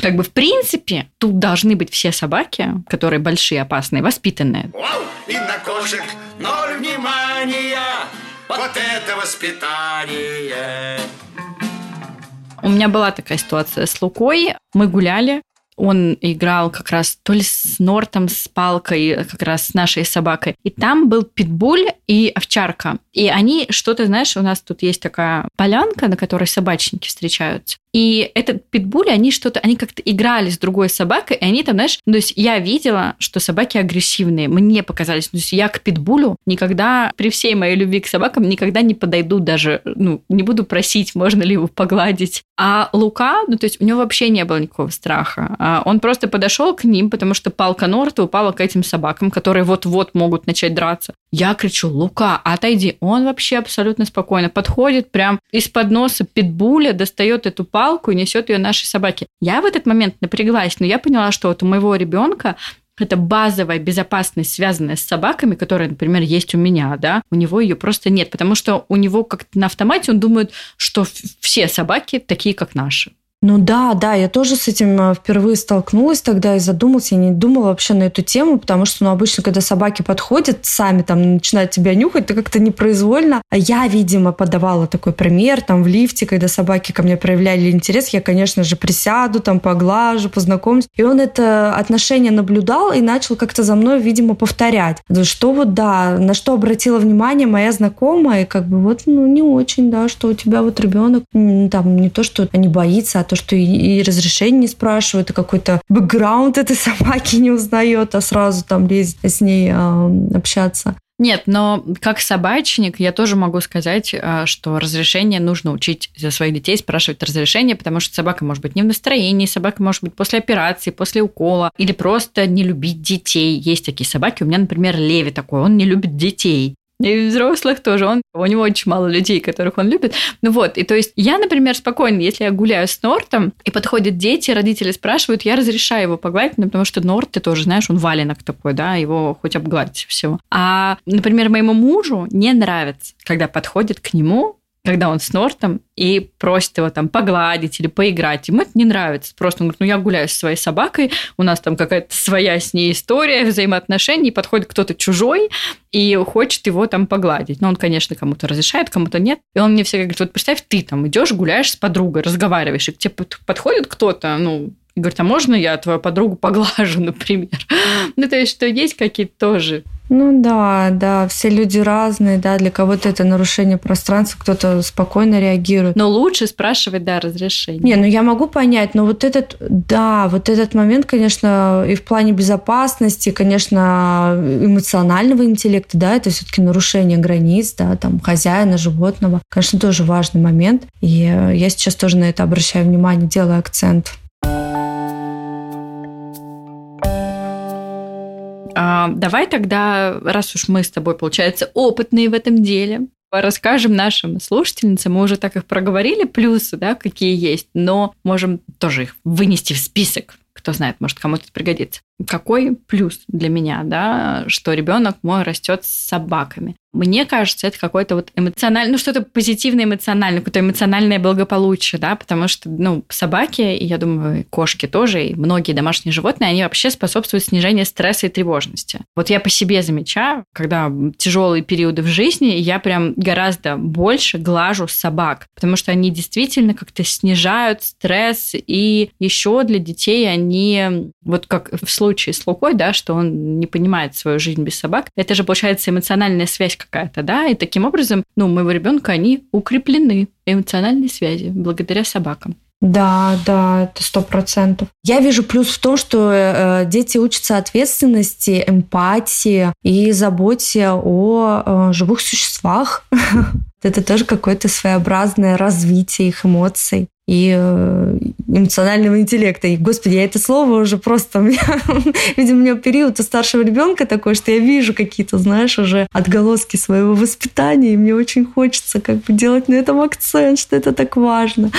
как бы в принципе тут должны быть все собаки, которые большие, опасные, воспитанные. На кошек ноль внимания, вот это воспитание. У меня была такая ситуация с Лукой. Мы гуляли, он играл как раз то ли с Нортом, с палкой, как раз с нашей собакой. И там был питбуль и овчарка. И они что-то, знаешь, у нас тут есть такая полянка, на которой собачники встречаются. И этот питбуль, они что-то, они как-то играли с другой собакой, и они там, знаешь, то есть я видела, что собаки агрессивные, мне показались, то есть я к питбулю никогда, при всей моей любви к собакам, никогда не подойду даже, ну, не буду просить, можно ли его погладить. А Лука, ну, то есть у него вообще не было никакого страха. А он просто подошел к ним, потому что палка Норта упала к этим собакам, которые вот-вот могут начать драться. Я кричу, Лука, отойди. Он вообще абсолютно спокойно подходит, прям из-под носа питбуля достает эту палку и несет ее нашей собаке. Я в этот момент напряглась, но я поняла, что вот у моего ребенка это базовая безопасность, связанная с собаками, которая, например, есть у меня, да, у него ее просто нет, потому что у него как-то на автомате он думает, что все собаки такие, как наши. Ну да, да, я тоже с этим э, впервые столкнулась тогда и задумалась. Я не думала вообще на эту тему, потому что, ну, обычно, когда собаки подходят, сами там начинают тебя нюхать, ты как-то непроизвольно. А я, видимо, подавала такой пример, там, в лифте, когда собаки ко мне проявляли интерес, я, конечно же, присяду, там, поглажу, познакомлюсь. И он это отношение наблюдал и начал как-то за мной, видимо, повторять. Что вот, да, на что обратила внимание моя знакомая, и как бы вот, ну, не очень, да, что у тебя вот ребенок, там, не то, что не боится, а то, что и, и разрешение не спрашивают, и какой-то бэкграунд этой собаки не узнает, а сразу там лезет с ней э, общаться. Нет, но как собачник я тоже могу сказать, а, что разрешение нужно учить за своих детей, спрашивать разрешение, потому что собака может быть не в настроении, собака может быть после операции, после укола, или просто не любить детей. Есть такие собаки. У меня, например, Леви такой, он не любит детей. И взрослых тоже. Он, у него очень мало людей, которых он любит. Ну вот, и то есть я, например, спокойно, если я гуляю с Нортом, и подходят дети, родители спрашивают, я разрешаю его погладить, ну, потому что Норт, ты тоже знаешь, он валенок такой, да, его хоть обгладить все. А, например, моему мужу не нравится, когда подходит к нему когда он с Нортом и просит его там погладить или поиграть. Ему это не нравится. Просто он говорит, ну я гуляю со своей собакой, у нас там какая-то своя с ней история взаимоотношений, подходит кто-то чужой и хочет его там погладить. Но он, конечно, кому-то разрешает, кому-то нет. И он мне все говорит, вот представь, ты там идешь, гуляешь с подругой, разговариваешь, и к тебе подходит кто-то, ну, говорит, а можно я твою подругу поглажу, например? Ну, то есть, что есть какие-то тоже ну да, да, все люди разные, да, для кого-то это нарушение пространства, кто-то спокойно реагирует. Но лучше спрашивать, да, разрешение. Не, ну я могу понять, но вот этот, да, вот этот момент, конечно, и в плане безопасности, конечно, эмоционального интеллекта, да, это все-таки нарушение границ, да, там, хозяина, животного, конечно, тоже важный момент. И я сейчас тоже на это обращаю внимание, делаю акцент. Давай тогда, раз уж мы с тобой, получается, опытные в этом деле, расскажем нашим слушательницам. Мы уже так их проговорили, плюсы, да, какие есть, но можем тоже их вынести в список. Кто знает, может, кому-то пригодится. Какой плюс для меня, да, что ребенок мой растет с собаками? Мне кажется, это какой-то вот эмоциональный, ну что-то позитивное эмоциональное, какое-то эмоциональное благополучие, да, потому что, ну, собаки, и я думаю, кошки тоже, и многие домашние животные, они вообще способствуют снижению стресса и тревожности. Вот я по себе замечаю, когда тяжелые периоды в жизни, я прям гораздо больше глажу собак, потому что они действительно как-то снижают стресс, и еще для детей они, вот как в случае с Лукой, да, что он не понимает свою жизнь без собак, это же получается эмоциональная связь какая-то, да, и таким образом, ну, у моего ребенка они укреплены эмоциональные связи благодаря собакам. Да, да, это сто процентов. Я вижу плюс в том, что э, дети учатся ответственности, эмпатии и заботе о э, живых существах. Это тоже какое-то своеобразное развитие их эмоций и э, эмоционального интеллекта. И, господи, я это слово уже просто... Видимо, у меня период у старшего ребенка такой, что я вижу какие-то, знаешь, уже отголоски своего воспитания, и мне очень хочется как бы делать на этом акцент, что это так важно.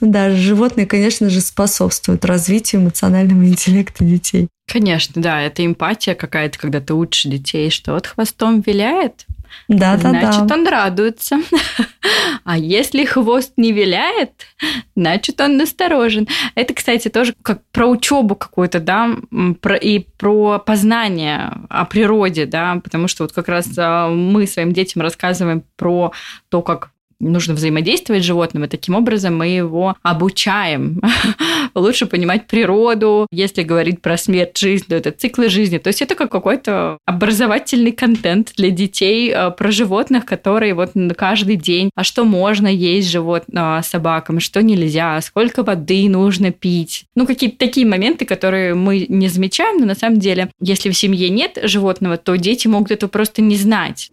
Ну да, животные, конечно же, способствуют развитию эмоционального интеллекта детей. Конечно, да, это эмпатия какая-то, когда ты учишь детей, что вот хвостом виляет, да, да, значит, да. он радуется. А если хвост не виляет, значит, он насторожен. Это, кстати, тоже как про учебу какую-то, да, про, и про познание о природе, да, потому что вот как раз а, мы своим детям рассказываем про то, как нужно взаимодействовать с животным, и таким образом мы его обучаем лучше понимать природу. Если говорить про смерть, жизнь, то это циклы жизни. То есть это как какой-то образовательный контент для детей э, про животных, которые вот каждый день, а что можно есть живот а, собакам, что нельзя, сколько воды нужно пить. Ну, какие-то такие моменты, которые мы не замечаем, но на самом деле, если в семье нет животного, то дети могут это просто не знать.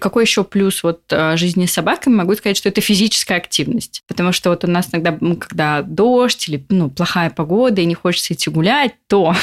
Какой еще плюс вот э, жизни с собаками? Могу сказать, что это физическая активность. Потому что вот у нас иногда, когда дождь или ну, плохая погода и не хочется идти гулять, то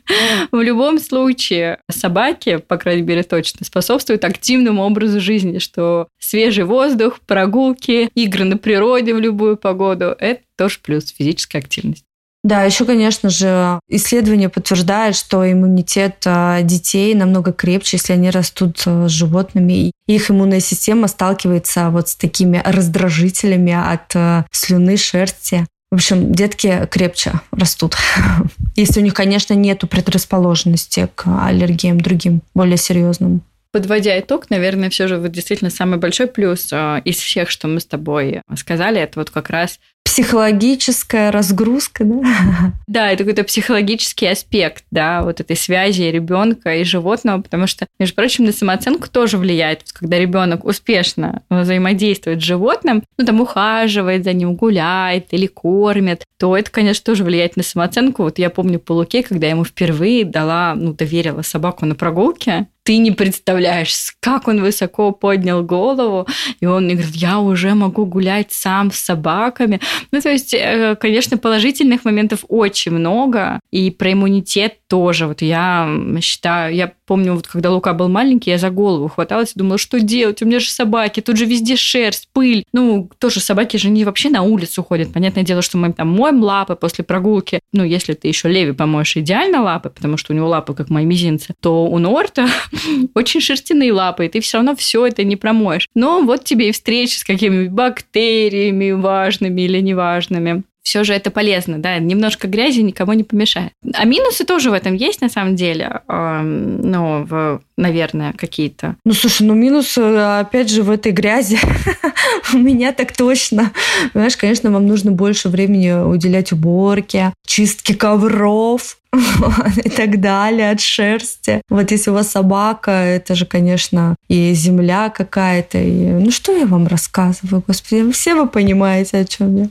в любом случае собаки, по крайней мере, точно способствуют активному образу жизни, что свежий воздух, прогулки, игры на природе в любую погоду – это тоже плюс физическая активность. Да, еще, конечно же, исследования подтверждают, что иммунитет а, детей намного крепче, если они растут а, с животными. Их иммунная система сталкивается вот с такими раздражителями от а, слюны, шерсти. В общем, детки крепче растут. Если у них, конечно, нет предрасположенности к аллергиям другим, более серьезным. Подводя итог, наверное, все же вот действительно самый большой плюс из всех, что мы с тобой сказали, это вот как раз психологическая разгрузка, да? Да, это какой-то психологический аспект, да, вот этой связи ребенка и животного, потому что, между прочим, на самооценку тоже влияет, когда ребенок успешно взаимодействует с животным, ну, там, ухаживает за ним, гуляет или кормит, то это, конечно, тоже влияет на самооценку. Вот я помню по Луке, когда я ему впервые дала, ну, доверила собаку на прогулке, ты не представляешь, как он высоко поднял голову, и он говорит, я уже могу гулять сам с собаками. Ну, то есть, э, конечно, положительных моментов очень много, и про иммунитет тоже. Вот я считаю, я помню, вот когда Лука был маленький, я за голову хваталась и думала, что делать? У меня же собаки, тут же везде шерсть, пыль. Ну, тоже собаки же не вообще на улицу ходят. Понятное дело, что мы там моем лапы после прогулки. Ну, если ты еще Леви помоешь идеально лапы, потому что у него лапы как мои мизинцы, то у Норта очень шерстяные лапы, и ты все равно все это не промоешь. Но вот тебе и встречи с какими-нибудь бактериями важными или неважными все же это полезно, да, немножко грязи никому не помешает. А минусы тоже в этом есть, на самом деле, ну, в, наверное, какие-то. Ну, слушай, ну, минусы, опять же, в этой грязи у меня так точно. Знаешь, конечно, вам нужно больше времени уделять уборке, чистке ковров, и так далее, от шерсти. Вот если у вас собака, это же, конечно, и земля какая-то. И... Ну, что я вам рассказываю, господи? Все вы понимаете, о чем я.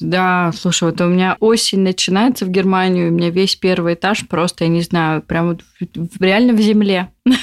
Да, слушай, вот у меня осень начинается в Германию, у меня весь первый этаж просто, я не знаю, прям вот реально в земле.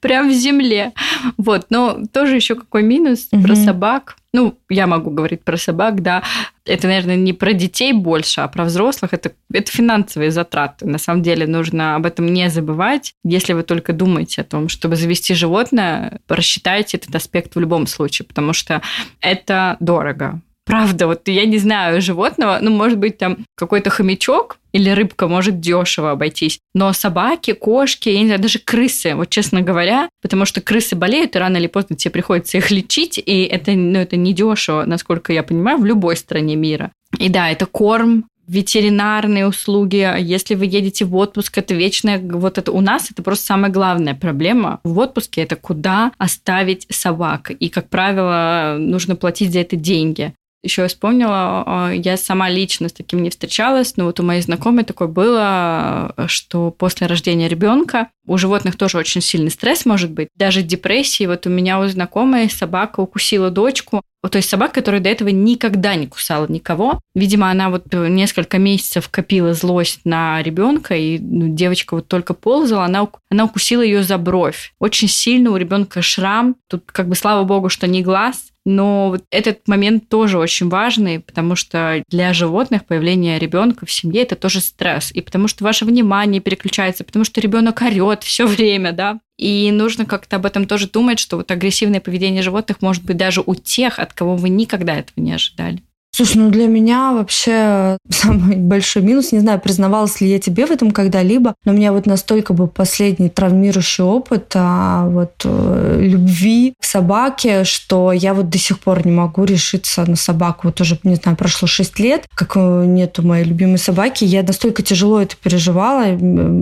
Прям в земле. Вот, но тоже еще какой минус про собак. Ну, я могу говорить про собак, да. Это, наверное, не про детей больше, а про взрослых. Это, это финансовые затраты. На самом деле нужно об этом не забывать. Если вы только думаете о том, чтобы завести животное, рассчитайте этот аспект в любом случае, потому что это дорого. Правда, вот я не знаю животного, ну, может быть, там какой-то хомячок или рыбка может дешево обойтись. Но собаки, кошки, я не знаю, даже крысы, вот честно говоря, потому что крысы болеют, и рано или поздно тебе приходится их лечить, и это, ну, это не дешево, насколько я понимаю, в любой стране мира. И да, это корм, ветеринарные услуги, если вы едете в отпуск, это вечная, вот это у нас это просто самая главная проблема в отпуске, это куда оставить собак. И, как правило, нужно платить за это деньги. Еще вспомнила, а, я сама лично с таким не встречалась, но вот у моей знакомой такое было, что после рождения ребенка у животных тоже очень сильный стресс может быть, даже депрессии. Вот у меня у знакомой собака укусила дочку, то есть собака, которая до этого никогда не кусала никого. Видимо, она вот несколько месяцев копила злость на ребенка, и ну, девочка вот только ползала, она, она укусила ее за бровь. Очень сильно у ребенка шрам. Тут как бы слава богу, что не глаз, но вот этот момент тоже очень важный, потому что для животных появление ребенка в семье это тоже стресс. И потому что ваше внимание переключается, потому что ребенок орет все время, да. И нужно как-то об этом тоже думать, что вот агрессивное поведение животных может быть даже у тех, от кого вы никогда этого не ожидали. Слушай, ну для меня вообще самый большой минус, не знаю, признавалась ли я тебе в этом когда-либо, но у меня вот настолько был последний травмирующий опыт а, вот э, любви к собаке, что я вот до сих пор не могу решиться на собаку. Вот уже, не знаю, прошло 6 лет, как э, нету моей любимой собаки. Я настолько тяжело это переживала,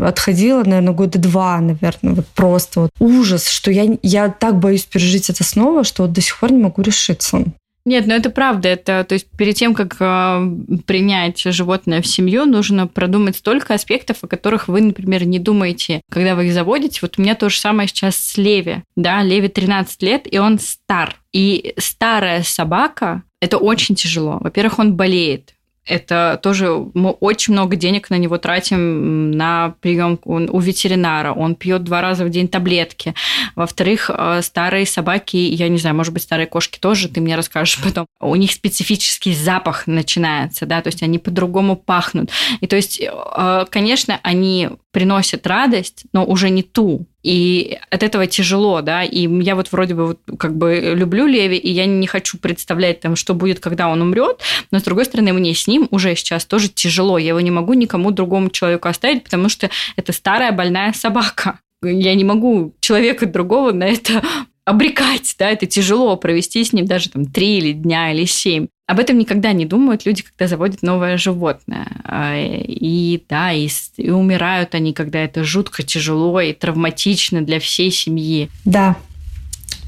отходила, наверное, года два, наверное, вот просто вот ужас, что я, я так боюсь пережить это снова, что вот до сих пор не могу решиться. Нет, ну это правда. Это, то есть перед тем, как э, принять животное в семью, нужно продумать столько аспектов, о которых вы, например, не думаете, когда вы их заводите. Вот у меня то же самое сейчас с Леви. Да, Леви 13 лет, и он стар. И старая собака – это очень тяжело. Во-первых, он болеет это тоже мы очень много денег на него тратим на приемку у ветеринара. Он пьет два раза в день таблетки. Во-вторых, э, старые собаки, я не знаю, может быть, старые кошки тоже, ты мне расскажешь потом, у них специфический запах начинается, да, то есть они по-другому пахнут. И то есть, э, конечно, они приносят радость, но уже не ту, и от этого тяжело, да, и я вот вроде бы вот как бы люблю Леви, и я не хочу представлять там, что будет, когда он умрет, но с другой стороны, мне с ним уже сейчас тоже тяжело, я его не могу никому другому человеку оставить, потому что это старая больная собака. Я не могу человека другого на это обрекать, да, это тяжело провести с ним даже там три или дня или семь. Об этом никогда не думают люди, когда заводят новое животное. А, и да, и, и умирают они, когда это жутко тяжело и травматично для всей семьи. Да.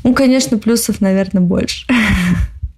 Ну, конечно, плюсов, наверное, больше.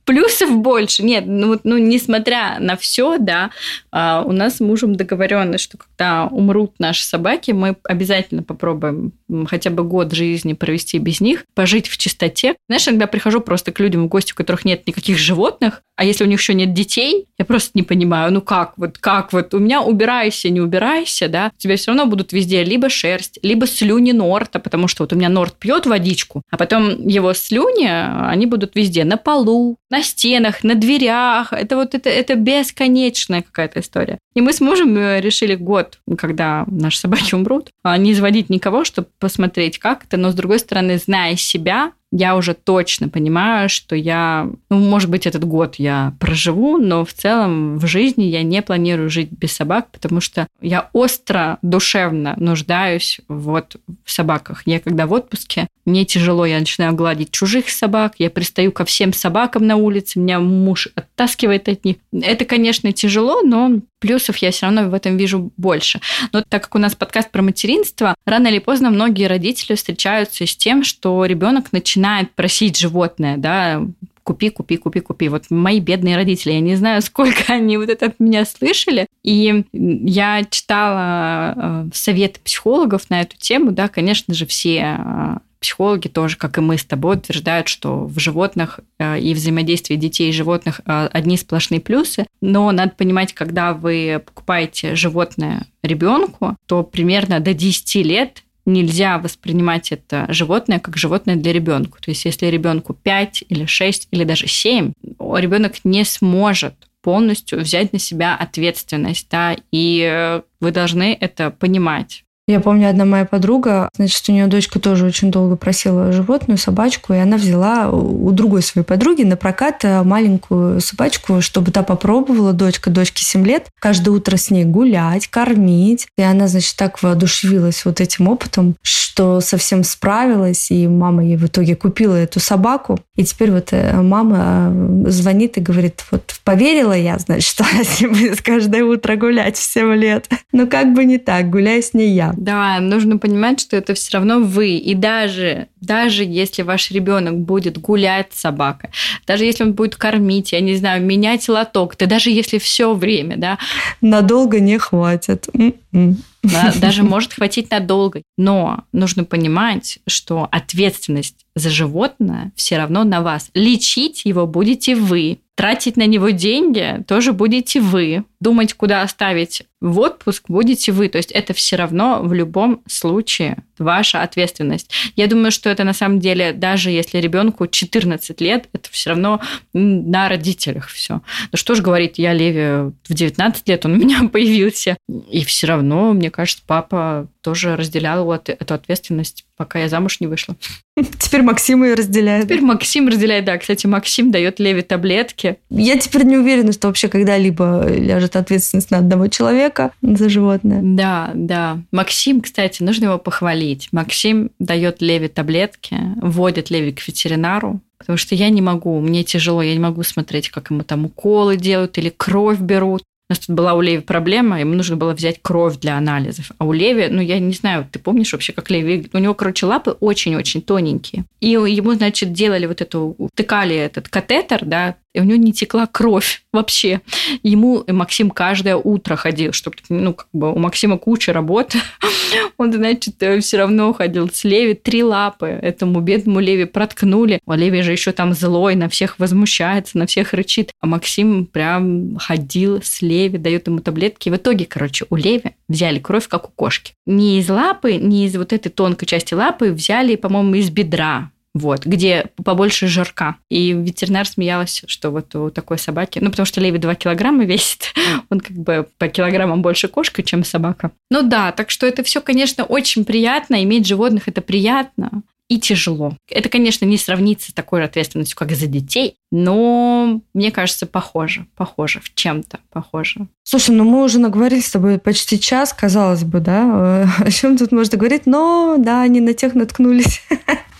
плюсов больше. Нет, ну, ну несмотря на все, да, а, у нас с мужем договоренность, что когда умрут наши собаки, мы обязательно попробуем хотя бы год жизни провести без них, пожить в чистоте. Знаешь, иногда прихожу просто к людям в гости, у которых нет никаких животных, а если у них еще нет детей, я просто не понимаю, ну как вот, как вот, у меня убирайся, не убирайся, да, у тебя все равно будут везде либо шерсть, либо слюни Норта, потому что вот у меня Норт пьет водичку, а потом его слюни, они будут везде, на полу, на стенах, на дверях. Это вот это, это бесконечная какая-то история. И мы с мужем э, решили год, когда наши собаки умрут, а, не изводить никого, чтобы посмотреть, как это. Но, с другой стороны, зная себя, я уже точно понимаю, что я, ну, может быть, этот год я проживу, но в целом в жизни я не планирую жить без собак, потому что я остро, душевно нуждаюсь вот в собаках. Я когда в отпуске, мне тяжело, я начинаю гладить чужих собак, я пристаю ко всем собакам на улице, меня муж оттаскивает от них. Это, конечно, тяжело, но плюсов я все равно в этом вижу больше. Но так как у нас подкаст про материнство, рано или поздно многие родители встречаются с тем, что ребенок начинает просить животное, да, купи, купи, купи, купи. Вот мои бедные родители, я не знаю, сколько они вот это от меня слышали. И я читала э, советы психологов на эту тему, да, конечно же, все э, психологи тоже, как и мы с тобой, утверждают, что в животных э, и взаимодействии детей и животных э, одни сплошные плюсы. Но надо понимать, когда вы покупаете животное ребенку, то примерно до 10 лет нельзя воспринимать это животное как животное для ребенка. То есть, если ребенку 5 или 6 или даже 7, ребенок не сможет полностью взять на себя ответственность, да, и э, вы должны это понимать. Я помню, одна моя подруга, значит, у нее дочка тоже очень долго просила животную, собачку, и она взяла у другой своей подруги на прокат э, маленькую собачку, чтобы та попробовала, дочка, дочке 7 лет, каждое утро с ней гулять, кормить. И она, значит, так воодушевилась вот этим опытом, что совсем справилась, и мама ей в итоге купила эту собаку. И теперь вот э, мама э, звонит и говорит, вот поверила я, значит, что она с ней будет каждое утро гулять в 7 лет. Но как бы не так, гуляй с ней я. Да, нужно понимать, что это все равно вы. И даже, даже если ваш ребенок будет гулять с собакой, даже если он будет кормить, я не знаю, менять лоток, да даже если все время, да. Надолго не хватит. М-м. Да, даже может хватить надолго. Но нужно понимать, что ответственность за животное все равно на вас. Лечить его будете вы. Тратить на него деньги тоже будете вы. Думать, куда оставить в отпуск будете вы. То есть это все равно в любом случае ваша ответственность. Я думаю, что это на самом деле, даже если ребенку 14 лет, это все равно на родителях все. Ну что ж говорить, я Леви в 19 лет, он у меня появился. И все равно, мне кажется, папа тоже разделял эту ответственность пока я замуж не вышла. Теперь Максим ее разделяет. Теперь Максим разделяет, да. Кстати, Максим дает Леве таблетки. Я теперь не уверена, что вообще когда-либо ляжет ответственность на одного человека за животное. Да, да. Максим, кстати, нужно его похвалить. Максим дает Леве таблетки, вводит Леви к ветеринару, Потому что я не могу, мне тяжело, я не могу смотреть, как ему там уколы делают или кровь берут. У нас тут была у Леви проблема, ему нужно было взять кровь для анализов. А у Леви, ну, я не знаю, ты помнишь вообще, как Леви... У него, короче, лапы очень-очень тоненькие. И ему, значит, делали вот эту... Втыкали этот катетер, да, и у него не текла кровь вообще. Ему Максим каждое утро ходил, чтобы, ну, как бы у Максима куча работы. Он, значит, все равно ходил с Леви. Три лапы этому бедному Леви проткнули. А Леви же еще там злой, на всех возмущается, на всех рычит. А Максим прям ходил с Леви, дает ему таблетки. И в итоге, короче, у Леви взяли кровь, как у кошки. Не из лапы, не из вот этой тонкой части лапы, взяли, по-моему, из бедра вот, где побольше жирка. И ветеринар смеялась, что вот у такой собаки, ну, потому что Леви 2 килограмма весит, он как бы по килограммам больше кошка, чем собака. Ну да, так что это все, конечно, очень приятно, иметь животных это приятно и тяжело. Это, конечно, не сравнится с такой ответственностью, как за детей, но мне кажется, похоже, похоже, в чем-то похоже. Слушай, ну мы уже наговорили с тобой почти час, казалось бы, да, о чем тут можно говорить, но да, они на тех наткнулись.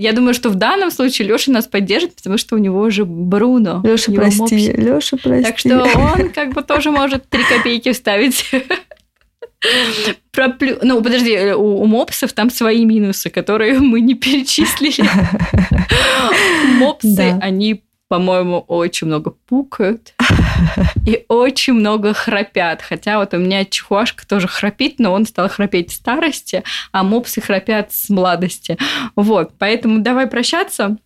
Я думаю, что в данном случае Леша нас поддержит, потому что у него уже Бруно. Леша, прости. Леша, прости. Так что он как бы тоже может три копейки вставить. Про плю... Ну, подожди, у, у мопсов там свои минусы, которые мы не перечислили. Мопсы, они по-моему, очень много пукают и очень много храпят. Хотя вот у меня чихуашка тоже храпит, но он стал храпеть в старости, а мопсы храпят с младости. Вот, поэтому давай прощаться.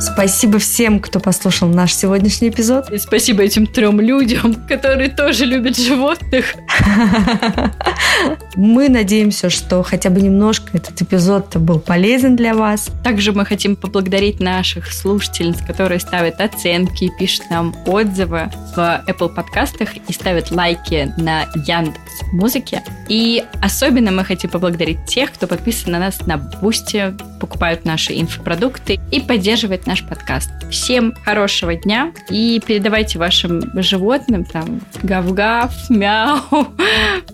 Спасибо всем, кто послушал наш сегодняшний эпизод. И спасибо этим трем людям, которые тоже любят животных. Мы надеемся, что хотя бы немножко этот эпизод был полезен для вас. Также мы хотим поблагодарить наших слушательниц, которые ставят оценки, пишут нам отзывы в Apple подкастах и ставят лайки на Яндекс Музыке. И особенно мы хотим поблагодарить тех, кто подписан на нас на Boosty, покупают наши инфопродукты и поддерживает наш подкаст. Всем хорошего дня и передавайте вашим животным там гав-гав, мяу.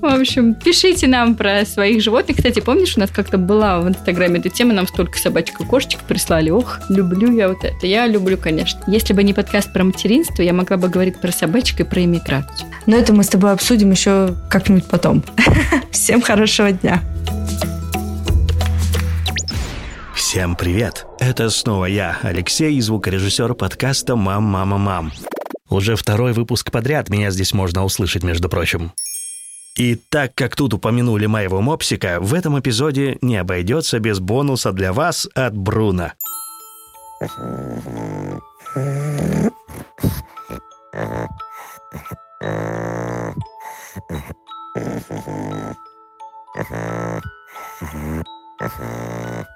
В общем, пишите нам про своих животных. Кстати, помнишь, у нас как-то была в Инстаграме эта тема, нам столько собачек и кошечек прислали. Ох, люблю я вот это. Я люблю, конечно. Если бы не подкаст про материнство, я могла бы говорить про собачек и про иммиграцию. Но это мы с тобой обсудим еще как-нибудь потом. Всем хорошего дня. Всем привет! Это снова я, Алексей, звукорежиссер подкаста «Мам, мама, мам». Уже второй выпуск подряд меня здесь можно услышать, между прочим. И так как тут упомянули моего мопсика, в этом эпизоде не обойдется без бонуса для вас от Бруно.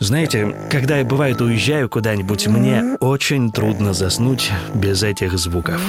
Знаете, когда я бывает уезжаю куда-нибудь, мне очень трудно заснуть без этих звуков.